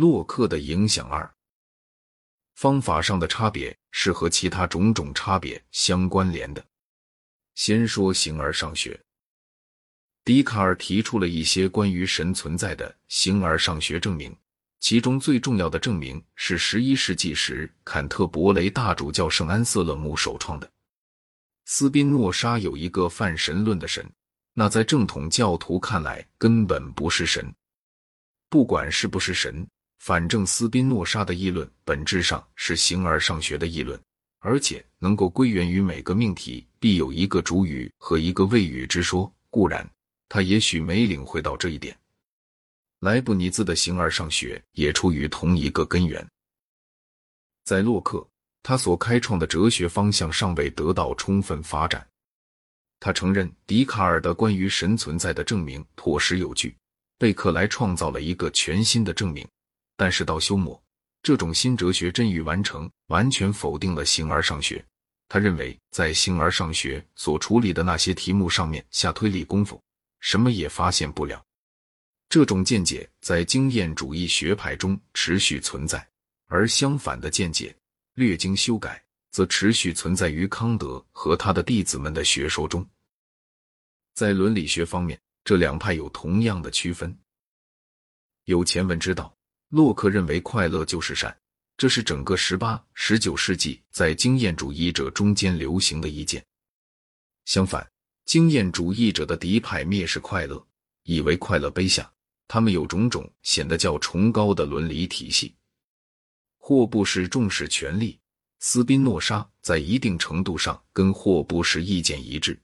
洛克的影响二，方法上的差别是和其他种种差别相关联的。先说形而上学，笛卡尔提出了一些关于神存在的形而上学证明，其中最重要的证明是十一世纪时坎特伯雷大主教圣安瑟勒姆首创的。斯宾诺莎有一个泛神论的神，那在正统教徒看来根本不是神。不管是不是神，反正斯宾诺莎的议论本质上是形而上学的议论，而且能够归源于每个命题必有一个主语和一个谓语之说。固然，他也许没领会到这一点。莱布尼兹的形而上学也出于同一个根源。在洛克，他所开创的哲学方向尚未得到充分发展。他承认笛卡尔的关于神存在的证明妥实有据。贝克莱创造了一个全新的证明，但是到休谟，这种新哲学真欲完成，完全否定了形而上学。他认为，在形而上学所处理的那些题目上面下推理功夫，什么也发现不了。这种见解在经验主义学派中持续存在，而相反的见解略经修改，则持续存在于康德和他的弟子们的学说中。在伦理学方面。这两派有同样的区分。有前文知道，洛克认为快乐就是善，这是整个十八、十九世纪在经验主义者中间流行的意见。相反，经验主义者的敌派蔑视快乐，以为快乐卑下。他们有种种显得较崇高的伦理体系。霍布士重视权力，斯宾诺莎在一定程度上跟霍布士意见一致。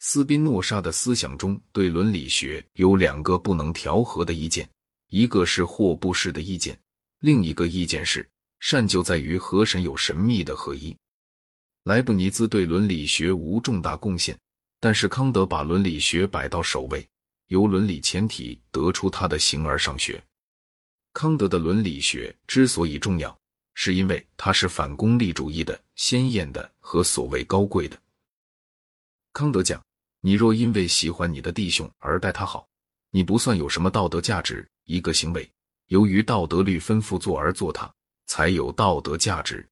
斯宾诺莎的思想中对伦理学有两个不能调和的意见，一个是霍布士的意见，另一个意见是善就在于和神有神秘的合一。莱布尼兹对伦理学无重大贡献，但是康德把伦理学摆到首位，由伦理前提得出他的形而上学。康德的伦理学之所以重要，是因为它是反功利主义的、鲜艳的和所谓高贵的。康德讲。你若因为喜欢你的弟兄而待他好，你不算有什么道德价值。一个行为由于道德律吩咐做而做，它才有道德价值。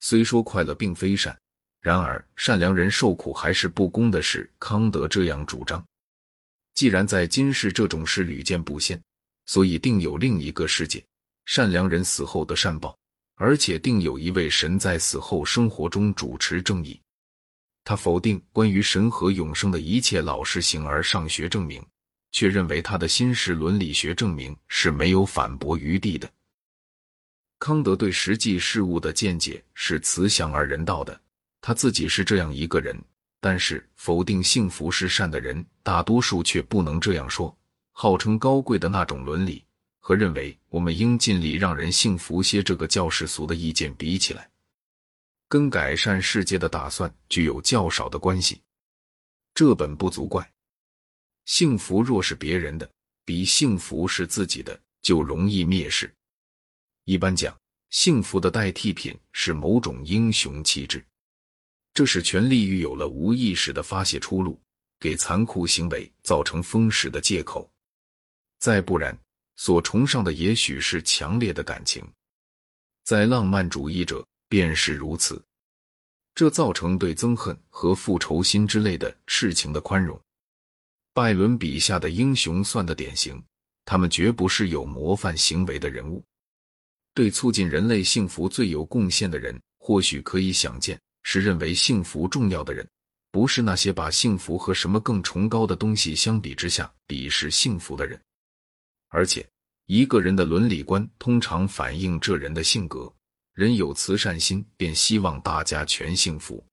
虽说快乐并非善，然而善良人受苦还是不公的事。康德这样主张。既然在今世这种事屡见不鲜，所以定有另一个世界，善良人死后的善报，而且定有一位神在死后生活中主持正义。他否定关于神和永生的一切老实形而上学证明，却认为他的新式伦理学证明是没有反驳余地的。康德对实际事物的见解是慈祥而人道的，他自己是这样一个人，但是否定幸福是善的人，大多数却不能这样说。号称高贵的那种伦理，和认为我们应尽力让人幸福些这个较世俗的意见比起来。跟改善世界的打算具有较少的关系，这本不足怪。幸福若是别人的，比幸福是自己的，就容易蔑视。一般讲，幸福的代替品是某种英雄气质，这使权力欲有了无意识的发泄出路，给残酷行为造成封实的借口。再不然，所崇尚的也许是强烈的感情，在浪漫主义者。便是如此，这造成对憎恨和复仇心之类的事情的宽容。拜伦笔下的英雄算的典型，他们绝不是有模范行为的人物。对促进人类幸福最有贡献的人，或许可以想见，是认为幸福重要的人，不是那些把幸福和什么更崇高的东西相比之下鄙视幸福的人。而且，一个人的伦理观通常反映这人的性格。人有慈善心，便希望大家全幸福。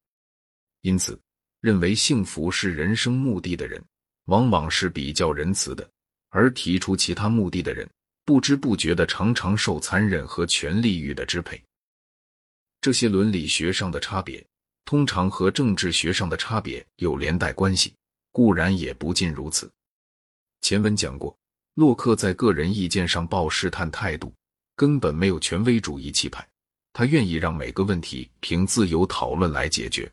因此，认为幸福是人生目的的人，往往是比较仁慈的；而提出其他目的的人，不知不觉的常常受残忍和权力欲的支配。这些伦理学上的差别，通常和政治学上的差别有连带关系，固然也不尽如此。前文讲过，洛克在个人意见上抱试探态度，根本没有权威主义气派。他愿意让每个问题凭自由讨论来解决，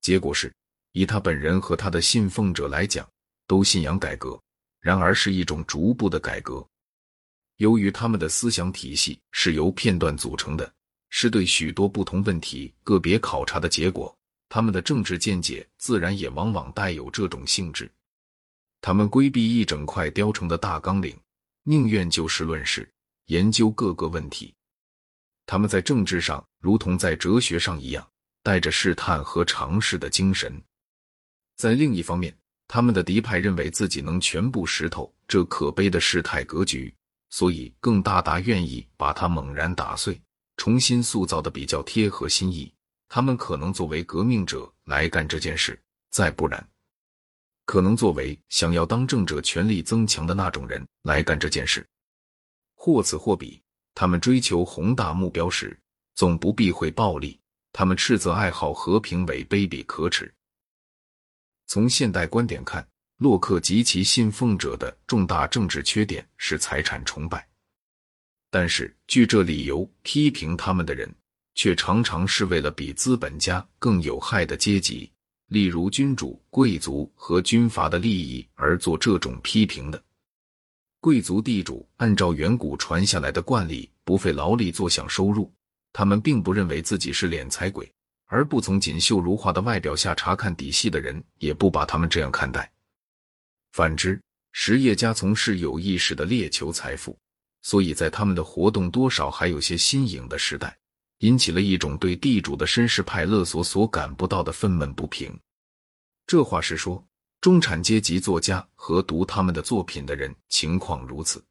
结果是，以他本人和他的信奉者来讲，都信仰改革，然而是一种逐步的改革。由于他们的思想体系是由片段组成的，是对许多不同问题个别考察的结果，他们的政治见解自然也往往带有这种性质。他们规避一整块雕成的大纲领，宁愿就事论事，研究各个问题。他们在政治上如同在哲学上一样，带着试探和尝试的精神。在另一方面，他们的敌派认为自己能全部识透这可悲的事态格局，所以更大大愿意把它猛然打碎，重新塑造的比较贴合心意。他们可能作为革命者来干这件事，再不然。可能作为想要当政者权力增强的那种人来干这件事，或此或彼。他们追求宏大目标时，总不避讳暴力。他们斥责爱好和平为卑鄙可耻。从现代观点看，洛克及其信奉者的重大政治缺点是财产崇拜。但是，据这理由批评他们的人，却常常是为了比资本家更有害的阶级。例如君主、贵族和军阀的利益而做这种批评的，贵族地主按照远古传下来的惯例，不费劳力坐享收入。他们并不认为自己是敛财鬼，而不从锦绣如画的外表下查看底细的人，也不把他们这样看待。反之，实业家从事有意识的猎求财富，所以在他们的活动多少还有些新颖的时代。引起了一种对地主的绅士派勒索所感不到的愤懑不平。这话是说，中产阶级作家和读他们的作品的人情况如此，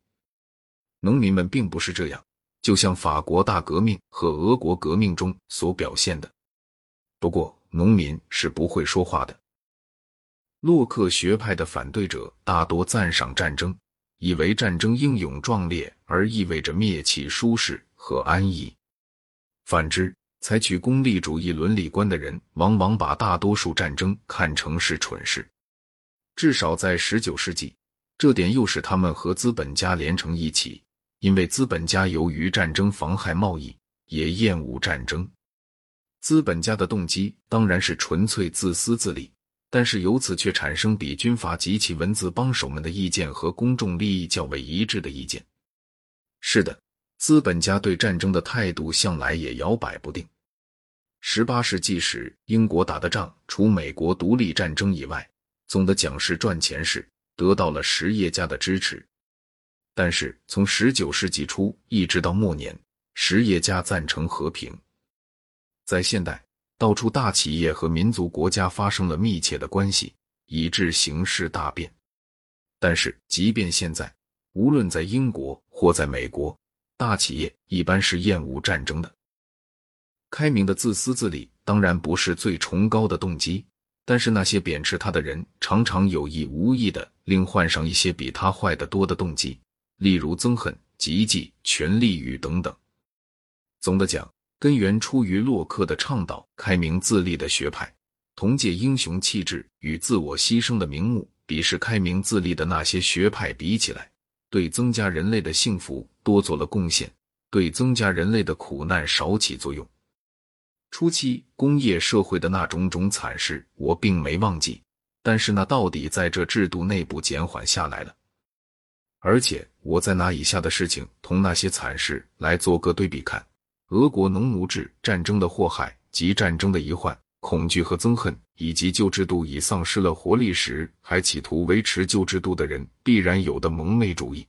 农民们并不是这样。就像法国大革命和俄国革命中所表现的。不过，农民是不会说话的。洛克学派的反对者大多赞赏战争，以为战争英勇壮烈而意味着灭气舒适和安逸。反之，采取功利主义伦理观的人，往往把大多数战争看成是蠢事。至少在十九世纪，这点又使他们和资本家连成一起，因为资本家由于战争妨害贸易，也厌恶战争。资本家的动机当然是纯粹自私自利，但是由此却产生比军阀及其文字帮手们的意见和公众利益较为一致的意见。是的。资本家对战争的态度向来也摇摆不定。十八世纪时，英国打的仗，除美国独立战争以外，总的讲是赚钱时，得到了实业家的支持。但是从十九世纪初一直到末年，实业家赞成和平。在现代，到处大企业和民族国家发生了密切的关系，以致形势大变。但是即便现在，无论在英国或在美国，大企业一般是厌恶战争的。开明的自私自利当然不是最崇高的动机，但是那些贬斥他的人常常有意无意的另换上一些比他坏得多的动机，例如憎恨、嫉忌、权力欲等等。总的讲，根源出于洛克的倡导，开明自立的学派，同借英雄气质与自我牺牲的名目鄙视开明自立的那些学派比起来。对增加人类的幸福多做了贡献，对增加人类的苦难少起作用。初期工业社会的那种种惨事，我并没忘记，但是那到底在这制度内部减缓下来了。而且我再拿以下的事情同那些惨事来做个对比看：俄国农奴制战争的祸害及战争的遗患。恐惧和憎恨，以及旧制度已丧失了活力时，还企图维持旧制度的人必然有的蒙昧主义。